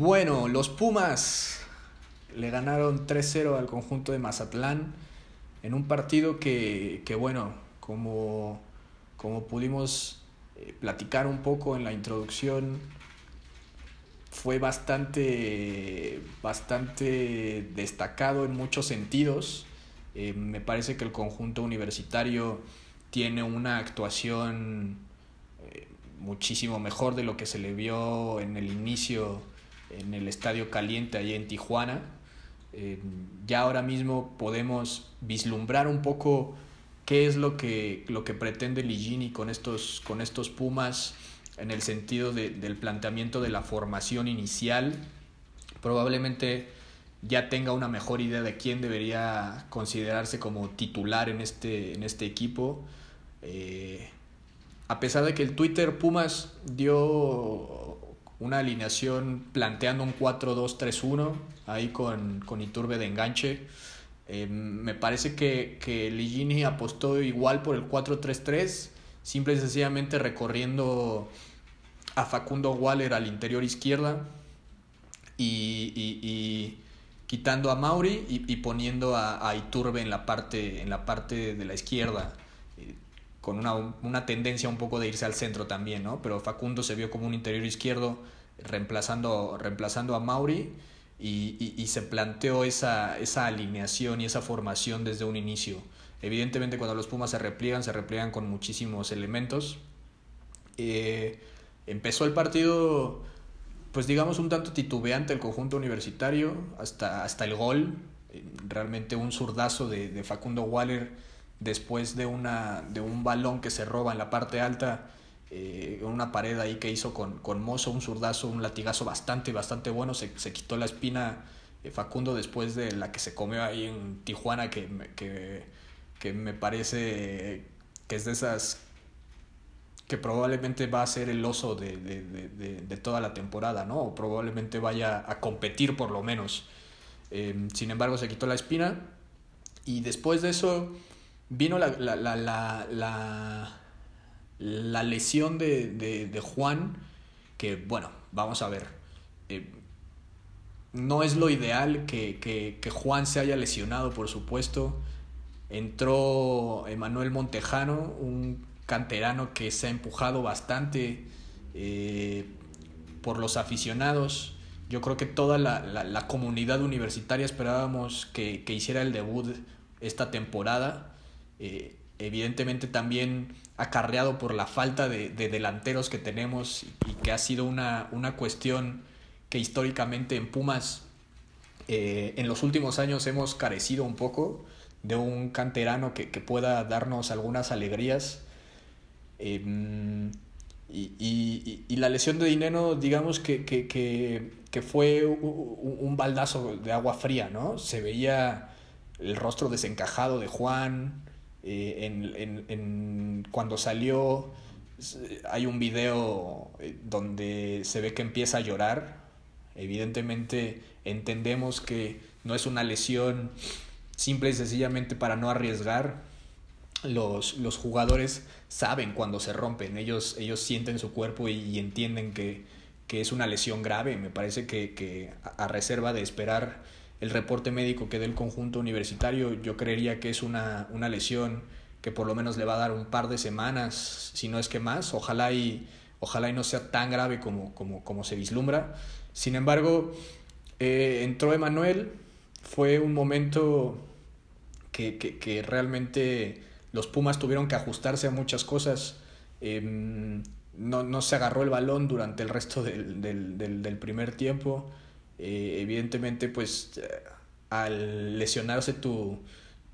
Bueno, los Pumas le ganaron 3-0 al conjunto de Mazatlán en un partido que, que bueno, como, como pudimos eh, platicar un poco en la introducción, fue bastante, bastante destacado en muchos sentidos. Eh, me parece que el conjunto universitario tiene una actuación eh, muchísimo mejor de lo que se le vio en el inicio en el Estadio Caliente allí en Tijuana. Eh, ya ahora mismo podemos vislumbrar un poco qué es lo que, lo que pretende Ligini con estos, con estos Pumas en el sentido de, del planteamiento de la formación inicial. Probablemente ya tenga una mejor idea de quién debería considerarse como titular en este, en este equipo. Eh, a pesar de que el Twitter Pumas dio una alineación planteando un 4-2-3-1, ahí con, Iturbe de enganche. Eh, me parece que, que Ligini apostó igual por el 4-3-3, simple y sencillamente recorriendo a Facundo Waller al interior izquierda y, quitando a Mauri y, poniendo a, Iturbe en en la parte de la izquierda con una, una, tendencia un poco de irse al centro también, ¿no? Pero Facundo se vio como un interior izquierdo reemplazando, reemplazando a Mauri y, y, se planteó esa, esa alineación y esa formación desde un inicio. Evidentemente cuando los Pumas se repliegan, se repliegan con muchísimos elementos. Eh, empezó el partido, pues digamos, un tanto titubeante el conjunto universitario hasta, hasta el gol. Realmente un zurdazo de, de Facundo Waller después de, una, de un balón que se roba en la parte alta, eh, una pared ahí que hizo con, con Mozo, un zurdazo, un latigazo bastante, bastante bueno, se, se quitó la espina eh, Facundo después de la que se comió ahí en Tijuana, que, que, que me parece que es de esas que probablemente va a ser el oso de, de, de, de, toda la temporada, ¿no? O probablemente vaya a competir por lo menos. Eh, sin embargo, se quitó la espina y después de eso vino la, la, la, la, lesión de, de, de, Juan, que bueno, vamos a ver. Eh, no es lo ideal que, que, que, Juan se haya lesionado, por supuesto. Entró Emanuel Montejano, un canterano que se ha empujado bastante eh, por los aficionados. Yo creo que toda la, la, la comunidad universitaria esperábamos que, que, hiciera el debut esta temporada eh, evidentemente también acarreado por la falta de, de, delanteros que tenemos y que ha sido una, una cuestión que históricamente en Pumas eh, en los últimos años hemos carecido un poco de un canterano que, que pueda darnos algunas alegrías. Eh, y, y, y, la lesión de dinero, digamos que, que, que, que fue un, un, baldazo de agua fría, ¿no? Se veía el rostro desencajado de Juan, eh, en, en, en, cuando salió hay un video eh, donde se ve que empieza a llorar. Evidentemente entendemos que no es una lesión simple y sencillamente para no arriesgar. Los, los jugadores saben cuando se rompen, ellos, ellos sienten su cuerpo y, y entienden que, que, es una lesión grave. Me parece que, que a reserva de esperar el reporte médico que dé el conjunto universitario, yo creería que es una, una lesión que por lo menos le va a dar un par de semanas, si no es que más. Ojalá y, ojalá y no sea tan grave como, como, como se vislumbra. Sin embargo, eh, entró Emanuel, fue un momento que, que, que, realmente los Pumas tuvieron que ajustarse a muchas cosas. Eh, no, no, se agarró el balón durante el resto del, del, del primer tiempo. Eh, evidentemente, pues eh, al lesionarse tu,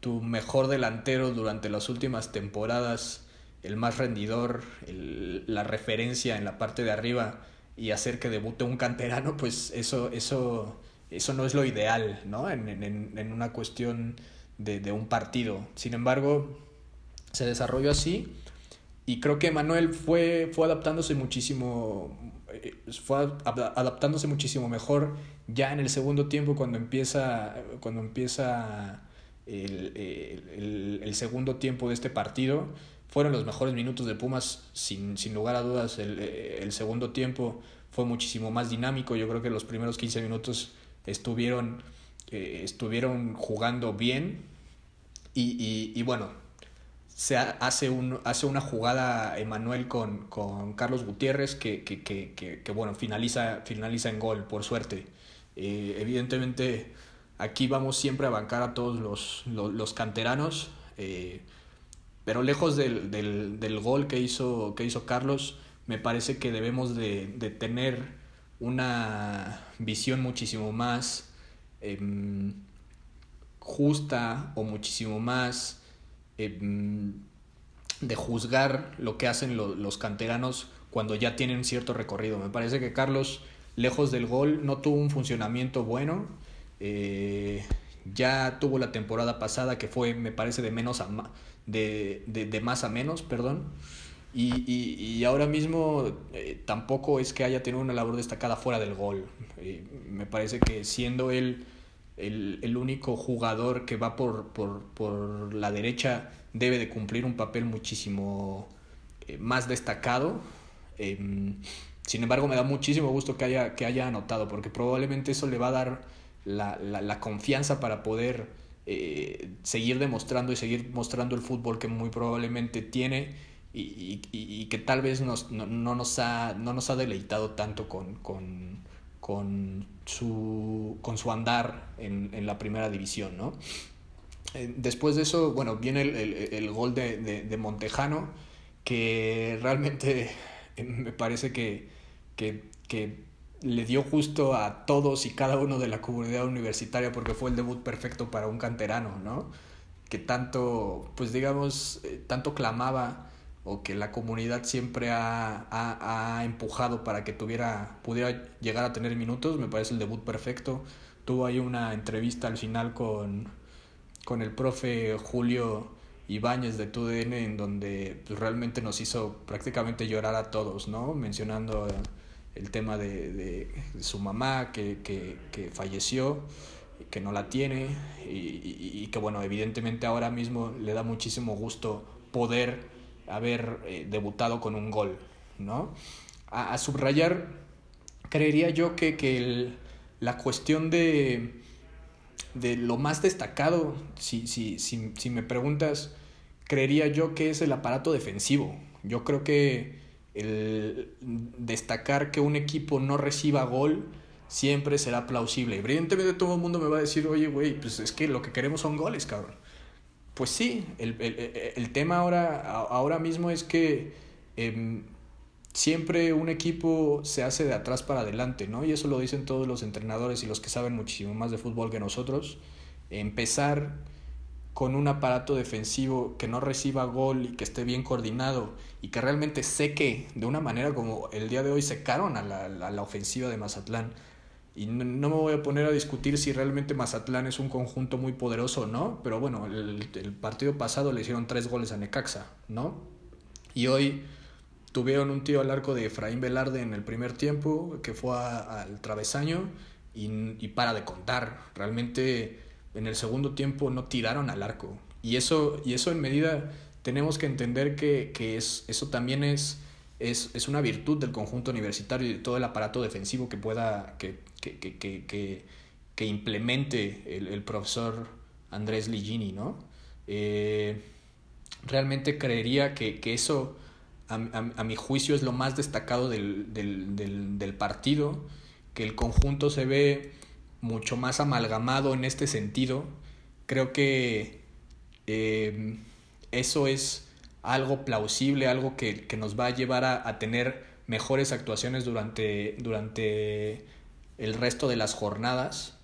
tu mejor delantero durante las últimas temporadas, el más rendidor, el, la referencia en la parte de arriba y hacer que debute un canterano, pues eso, eso, eso no es lo ideal, ¿no? En, en, en una cuestión de, de, un partido. Sin embargo, se desarrolló así y creo que Manuel fue, fue adaptándose muchísimo, fue adaptándose muchísimo mejor ya en el segundo tiempo cuando empieza, cuando empieza el, el, el segundo tiempo de este partido. fueron los mejores minutos de Pumas, sin, sin lugar a dudas. El, el, segundo tiempo fue muchísimo más dinámico. Yo creo que los primeros 15 minutos estuvieron, eh, estuvieron jugando bien. Y, y, y, bueno, se hace, un, hace una jugada Emanuel con, con Carlos Gutiérrez que, que, que, que, bueno, finaliza, finaliza en gol, por suerte. Eh, evidentemente, aquí vamos siempre a bancar a todos los, los, canteranos. Eh, pero lejos del, del, del, gol que hizo, que hizo Carlos, me parece que debemos de, de tener una visión muchísimo más eh, justa o muchísimo más eh, de juzgar lo que hacen lo, los canteranos cuando ya tienen cierto recorrido. Me parece que Carlos, lejos del gol, no tuvo un funcionamiento bueno. Eh, ya tuvo la temporada pasada que fue, me parece, de menos a de, de, de más a menos, perdón. Y, y, y ahora mismo eh, tampoco es que haya tenido una labor destacada fuera del gol. Me parece que siendo él el, el único jugador que va por, por, por, la derecha debe de cumplir un papel muchísimo eh, más destacado. sin embargo, me da muchísimo gusto que haya, que haya anotado, porque probablemente eso le va a dar la, la, la confianza para poder eh, seguir demostrando y seguir mostrando el fútbol que muy probablemente tiene y, y, y que tal vez nos, no, no, nos ha, no nos ha deleitado tanto con, con, con, su, con su andar en, en la primera división. ¿no? Eh, después de eso, bueno, viene el, el, el gol de, de, Montejano, que realmente me parece que, que, que le dio justo a todos y cada uno de la comunidad universitaria porque fue el debut perfecto para un canterano, ¿no? Que tanto, pues digamos, eh, tanto clamaba o que la comunidad siempre ha, ha, ha, empujado para que tuviera, pudiera llegar a tener minutos, me parece el debut perfecto. Tuvo ahí una entrevista al final con, con el profe Julio Ibáñez de TUDN en donde pues, realmente nos hizo prácticamente llorar a todos, ¿no? Mencionando el tema de, de su mamá que, que, que, falleció, que no la tiene y, y, y, que bueno, evidentemente ahora mismo le da muchísimo gusto poder haber eh, debutado con un gol, ¿no? A, a subrayar, creería yo que, que el, la cuestión de, de lo más destacado, si, si, si, si me preguntas, creería yo que es el aparato defensivo. Yo creo que el destacar que un equipo no reciba gol siempre será plausible. Evidentemente todo el mundo me va a decir, oye, güey, pues es que lo que queremos son goles, cabrón. Pues sí, el, el, el tema ahora, ahora mismo es que eh, siempre un equipo se hace de atrás para adelante, ¿no? Y eso lo dicen todos los entrenadores y los que saben muchísimo más de fútbol que nosotros. Empezar con un aparato defensivo que no reciba gol y que esté bien coordinado y que realmente seque de una manera como el día de hoy secaron a la, a la ofensiva de Mazatlán. Y no, me voy a poner a discutir si realmente Mazatlán es un conjunto muy poderoso o no, pero bueno, el, el partido pasado le hicieron tres goles a Necaxa, ¿no? Y hoy tuvieron un tiro al arco de Efraín Velarde en el primer tiempo, que fue al travesaño, y, y para de contar. Realmente en el segundo tiempo no tiraron al arco. Y eso, y eso en medida tenemos que entender que, que es, eso también es, es, es, una virtud del conjunto universitario y de todo el aparato defensivo que pueda, que, que, que, que, implemente el, el, profesor Andrés Ligini, ¿no? Eh, realmente creería que, que eso, a, a, a, mi juicio, es lo más destacado del, del, del, del partido, que el conjunto se ve mucho más amalgamado en este sentido. Creo que eh, eso es algo plausible, algo que, que nos va a llevar a, a, tener mejores actuaciones durante, durante el resto de las jornadas.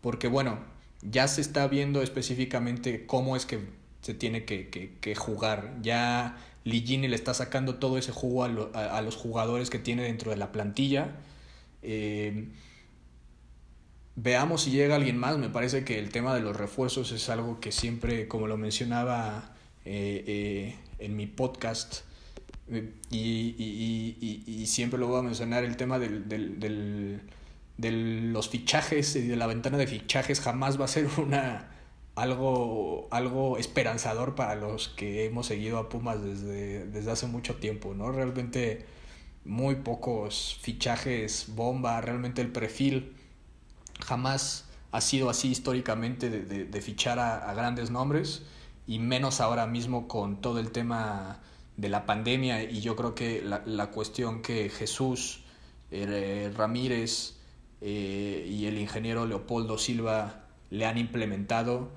Porque bueno, ya se está viendo específicamente cómo es que se tiene que, que, jugar. Ya Ligini le está sacando todo ese jugo a, lo, a, a, los jugadores que tiene dentro de la plantilla. Eh, Veamos si llega alguien más. Me parece que el tema de los refuerzos es algo que siempre, como lo mencionaba eh, eh, en mi podcast, eh, y, y, y, y, siempre lo voy a mencionar, el tema del, del, del, de los fichajes y de la ventana de fichajes jamás va a ser una algo, algo esperanzador para los que hemos seguido a Pumas desde, desde hace mucho tiempo, ¿no? Realmente muy pocos fichajes bomba, realmente el perfil jamás ha sido así históricamente de, de, fichar a, grandes nombres y menos ahora mismo con todo el tema de la pandemia y yo creo que la, la cuestión que Jesús eh, Ramírez eh, y el ingeniero Leopoldo Silva le han implementado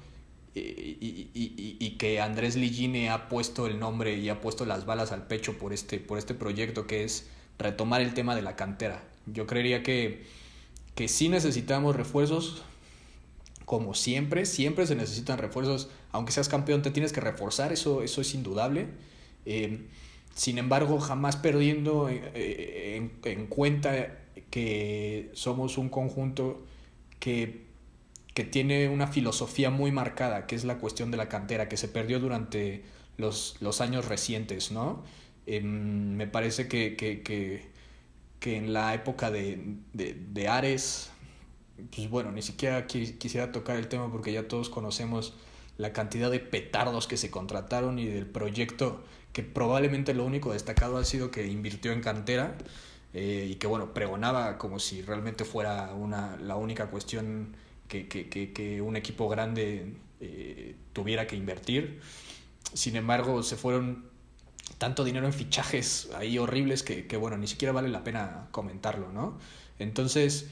eh, y, y, y, que Andrés Ligine ha puesto el nombre y ha puesto las balas al pecho por este, por este proyecto que es retomar el tema de la cantera. Yo creería que, que sí necesitamos refuerzos, como siempre, siempre se necesitan refuerzos, aunque seas campeón te tienes que reforzar, eso, eso es indudable. Eh, sin embargo, jamás perdiendo eh, en, en, cuenta que somos un conjunto que, que tiene una filosofía muy marcada, que es la cuestión de la cantera, que se perdió durante los, los años recientes, ¿no? Me parece que, que, que, que, en la época de, de, de Ares, pues bueno, ni siquiera quisiera tocar el tema porque ya todos conocemos la cantidad de petardos que se contrataron y del proyecto que probablemente lo único destacado ha sido que invirtió en cantera eh, y que bueno, pregonaba como si realmente fuera una, la única cuestión que, que, que, que un equipo grande eh, tuviera que invertir. Sin embargo, se fueron tanto dinero en fichajes ahí horribles que, que bueno, ni siquiera vale la pena comentarlo, ¿no? Entonces,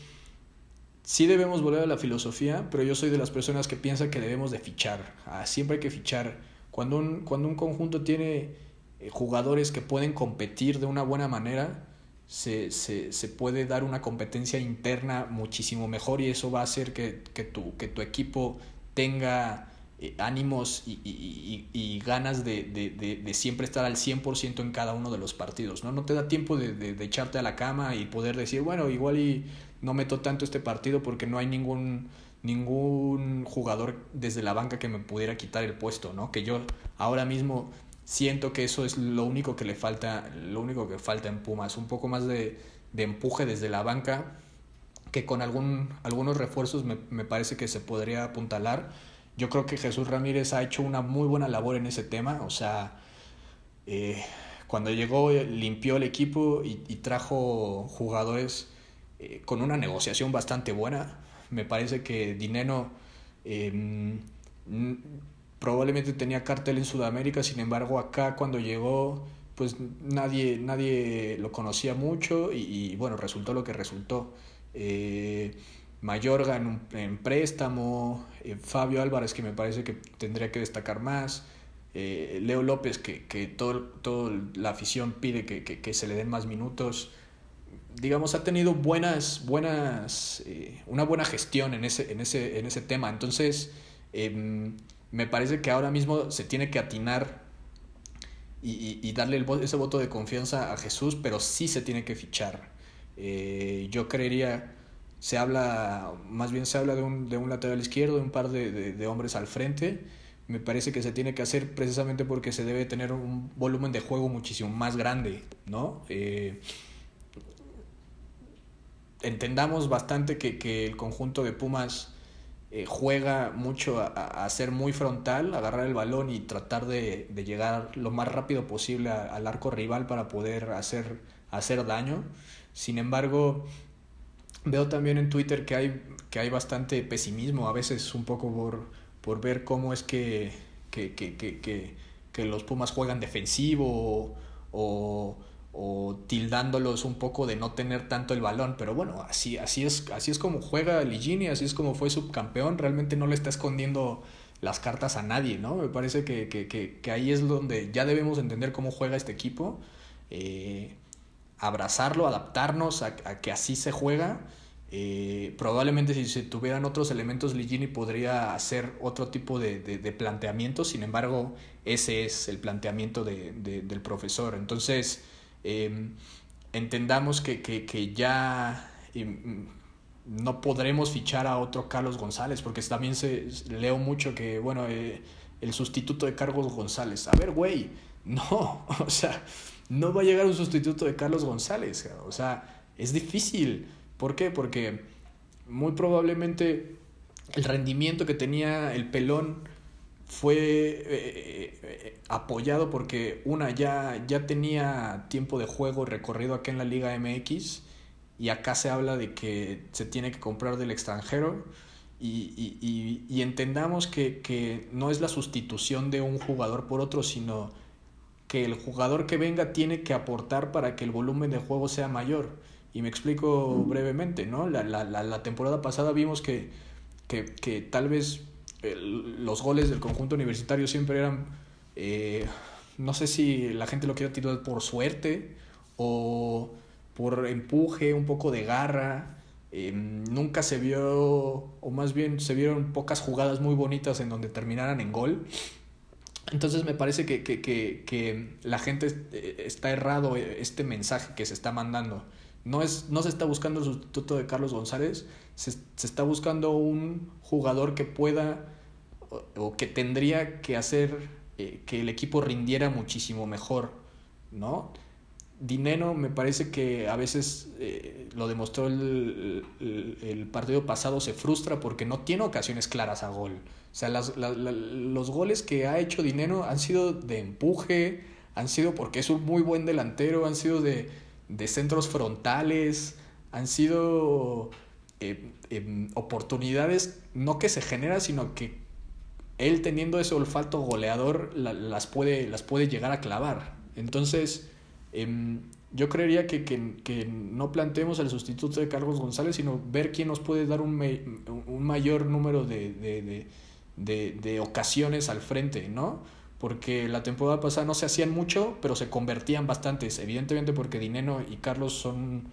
sí debemos volver a la filosofía, pero yo soy de las personas que piensan que debemos de fichar. Ah, siempre hay que fichar. Cuando un, cuando un conjunto tiene eh, jugadores que pueden competir de una buena manera, se, se, se, puede dar una competencia interna muchísimo mejor y eso va a hacer que, que, tu, que tu equipo tenga eh, ánimos y, y, y, ganas de, de, de, de, siempre estar al 100% en cada uno de los partidos, ¿no? No te da tiempo de, echarte a la cama y poder decir, bueno, igual y no meto tanto este partido porque no hay ningún, ningún jugador desde la banca que me pudiera quitar el puesto, ¿no? Que yo ahora mismo siento que eso es lo único que le falta, lo único que falta en Pumas, un poco más de, empuje desde la banca, que con algún, algunos refuerzos me, me parece que se podría apuntalar yo creo que Jesús Ramírez ha hecho una muy buena labor en ese tema. O sea, eh, cuando llegó limpió el equipo y, trajo jugadores eh, con una negociación bastante buena. Me parece que Dineno em, probablemente tenía cartel en Sudamérica, sin embargo acá cuando llegó pues nadie, nadie lo conocía mucho y, bueno, resultó lo que resultó. Eh, Mayorga en, en préstamo, eh, Fabio Álvarez que me parece que tendría que destacar más, Leo López que, que todo, todo la afición pide que, que, se le den más minutos. Digamos, ha tenido buenas, buenas, eh, una buena gestión en ese, en ese, en ese tema. Entonces, em, me parece que ahora mismo se tiene que atinar y, y, darle ese voto de confianza a Jesús, pero sí se tiene que fichar. yo creería se habla, más bien se habla de un, de un lateral izquierdo, de un par de, de, de, hombres al frente. Me parece que se tiene que hacer precisamente porque se debe tener un volumen de juego muchísimo más grande, ¿no? Eh, entendamos bastante que, que, el conjunto de Pumas eh, juega mucho a, a, ser muy frontal, agarrar el balón y tratar de, de llegar lo más rápido posible al arco rival para poder hacer, hacer daño. Sin embargo, Veo también en Twitter que hay, que hay bastante pesimismo, a veces un poco por, por ver cómo es que, que, que, que, los Pumas juegan defensivo o, tildándolos un poco de no tener tanto el balón, pero bueno, así, así, es, así es como juega Ligini, así es como fue subcampeón, realmente no le está escondiendo las cartas a nadie, ¿no? Me parece que, que, que, ahí es donde ya debemos entender cómo juega este equipo. Eh, abrazarlo, adaptarnos a, a que así se juega. Eh, probablemente si se tuvieran otros elementos, Ligini podría hacer otro tipo de, de, de, planteamiento, sin embargo, ese es el planteamiento de, del profesor. Entonces, eh, entendamos que, que, que ya eh, no podremos fichar a otro Carlos González, porque también se, leo mucho que, bueno, eh, el sustituto de Carlos González. A ver, güey, no, o sea, no va a llegar un sustituto de Carlos González. O sea, es difícil. ¿Por qué? Porque muy probablemente el rendimiento que tenía el pelón fue eh, eh, apoyado porque una ya, ya tenía tiempo de juego recorrido aquí en la Liga MX y acá se habla de que se tiene que comprar del extranjero y, y, y, entendamos que, que, no es la sustitución de un jugador por otro, sino que el jugador que venga tiene que aportar para que el volumen de juego sea mayor. Y me explico brevemente, ¿no? La, la, la temporada pasada vimos que, que, que tal vez los goles del conjunto universitario siempre eran, eh, no sé si la gente lo quiere tirar por suerte o por empuje, un poco de garra. Em, nunca se vio, o más bien se vieron pocas jugadas muy bonitas en donde terminaran en gol. Entonces me parece que, que, que, que la gente eh, está errado este mensaje que se está mandando. No, es, no se está buscando el sustituto de Carlos González, se, se está buscando un jugador que pueda o, que tendría que hacer eh, que el equipo rindiera muchísimo mejor, ¿no? Dinero me parece que a veces eh, lo demostró el, el, partido pasado, se frustra porque no tiene ocasiones claras a gol. O sea, las, los goles que ha hecho Dinero han sido de empuje, han sido porque es un muy buen delantero, han sido de, de centros frontales, han sido eh, em, oportunidades no que se generan, sino que él teniendo ese olfato goleador las, puede, las puede llegar a clavar. Entonces, em, yo creería que, que, no planteemos el sustituto de Carlos González, sino ver quién nos puede dar un, un mayor número de, de, de, de, ocasiones al frente, ¿no? Porque la temporada pasada no se hacían mucho, pero se convertían bastantes, evidentemente porque Dineno y Carlos son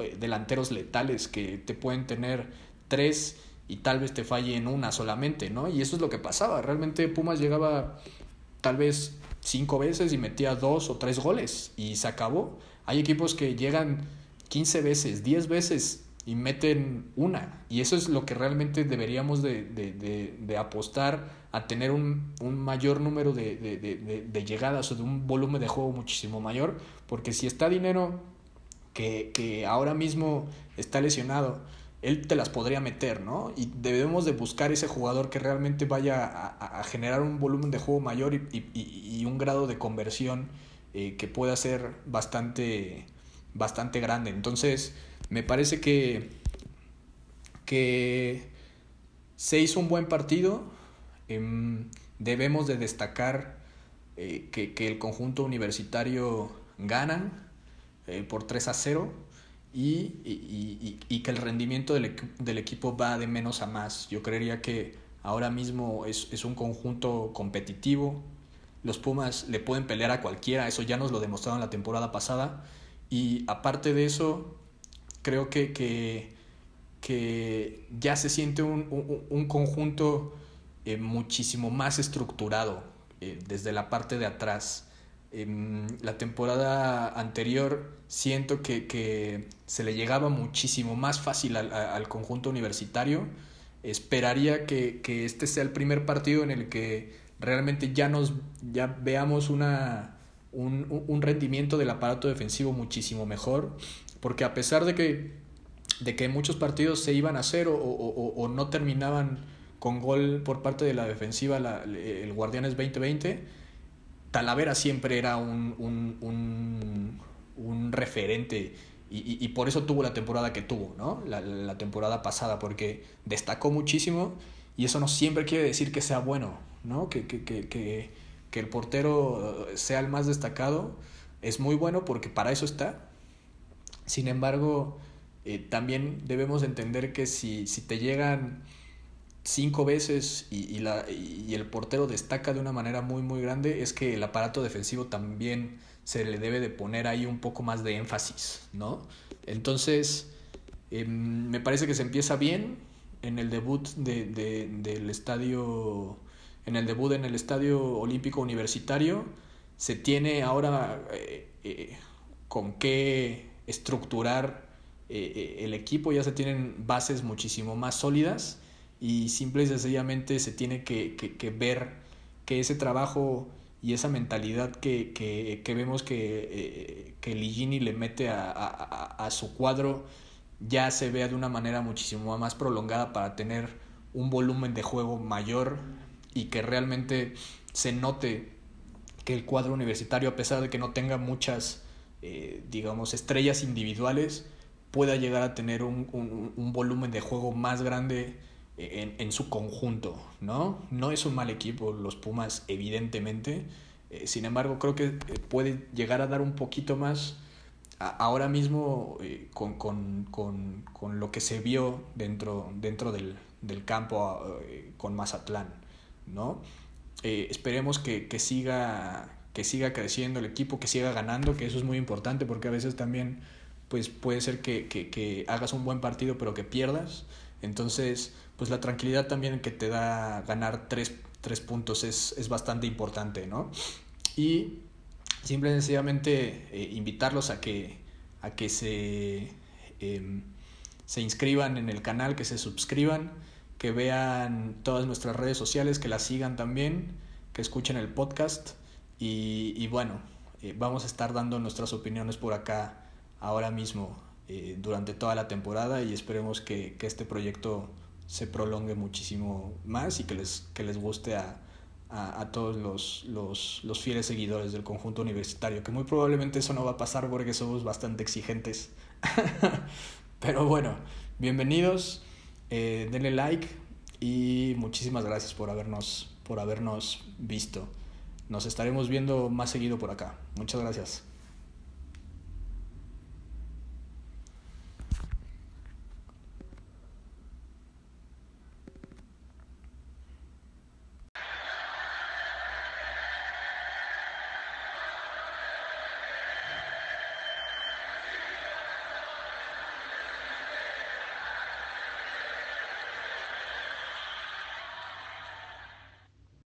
eh, delanteros letales que te pueden tener tres y tal vez te falle en una solamente, ¿no? Y eso es lo que pasaba. Realmente Pumas llegaba tal vez cinco veces y metía dos o tres goles y se acabó. Hay equipos que llegan 15 veces, 10 veces y meten una. Y eso es lo que realmente deberíamos de, de, de, de apostar a tener un, un mayor número de, llegadas o de un volumen de juego muchísimo mayor. Porque si está dinero que, que ahora mismo está lesionado, él te las podría meter, ¿no? Y debemos de buscar ese jugador que realmente vaya a, generar un volumen de juego mayor y, un grado de conversión eh, que pueda ser bastante, bastante grande. Entonces, me parece que, que se hizo un buen partido. Em, debemos de destacar eh, que, que, el conjunto universitario gana eh, por 3 a 0 y, y, y, que el rendimiento del, del, equipo va de menos a más. Yo creería que ahora mismo es, es, un conjunto competitivo. Los Pumas le pueden pelear a cualquiera, eso ya nos lo demostraron la temporada pasada. Y aparte de eso, creo que, que, que ya se siente un, un, un conjunto eh, muchísimo más estructurado eh, desde la parte de atrás la temporada anterior siento que, que, se le llegaba muchísimo más fácil al, al conjunto universitario. Esperaría que, que, este sea el primer partido en el que realmente ya nos ya veamos una, un, un rendimiento del aparato defensivo muchísimo mejor. Porque a pesar de que, de que muchos partidos se iban a hacer o, o, o no terminaban con gol por parte de la defensiva, la, el Guardianes 2020, Talavera siempre era un, un, un, un referente y, y, por eso tuvo la temporada que tuvo, ¿no? La, la, temporada pasada, porque destacó muchísimo y eso no siempre quiere decir que sea bueno, ¿no? Que, que, que, que, que el portero sea el más destacado es muy bueno porque para eso está. Sin embargo, eh, también debemos entender que si, si te llegan cinco veces y, y, la, y el portero destaca de una manera muy muy grande es que el aparato defensivo también se le debe de poner ahí un poco más de énfasis, ¿no? Entonces, eh, me parece que se empieza bien en el debut de, de, del estadio, en el debut en el estadio olímpico universitario, se tiene ahora eh, eh, con qué estructurar eh, el equipo, ya se tienen bases muchísimo más sólidas y simple y sencillamente se tiene que, que, que ver que ese trabajo y esa mentalidad que, que, que vemos que, eh, que Ligini le mete a, a, a, su cuadro ya se vea de una manera muchísimo más prolongada para tener un volumen de juego mayor y que realmente se note que el cuadro universitario, a pesar de que no tenga muchas, eh, digamos, estrellas individuales, pueda llegar a tener un, un, volumen de juego más grande en, en, su conjunto, ¿no? No es un mal equipo los Pumas, evidentemente. Eh, sin embargo, creo que eh, puede llegar a dar un poquito más ahora mismo con, con, con, con, lo que se vio dentro, dentro del, del campo con Mazatlán, ¿no? Eh, esperemos que, que, siga, que siga creciendo el equipo, que siga ganando, que eso es muy importante porque a veces también pues puede ser que, que, que hagas un buen partido pero que pierdas. Entonces, pues la tranquilidad también que te da ganar tres, tres puntos es, es, bastante importante, ¿no? Y simple y sencillamente eh, invitarlos a que, a que se, eh, se inscriban en el canal, que se suscriban que vean todas nuestras redes sociales, que las sigan también, que escuchen el podcast y, bueno, eh, vamos a estar dando nuestras opiniones por acá ahora mismo eh, durante toda la temporada y esperemos que, que, este proyecto se prolongue muchísimo más y que les, que les guste a, a, a todos los, los, los, fieles seguidores del conjunto universitario, que muy probablemente eso no va a pasar porque somos bastante exigentes. Pero bueno, bienvenidos. Eh, denle like y muchísimas gracias por habernos, por habernos visto. Nos estaremos viendo más seguido por acá. Muchas gracias.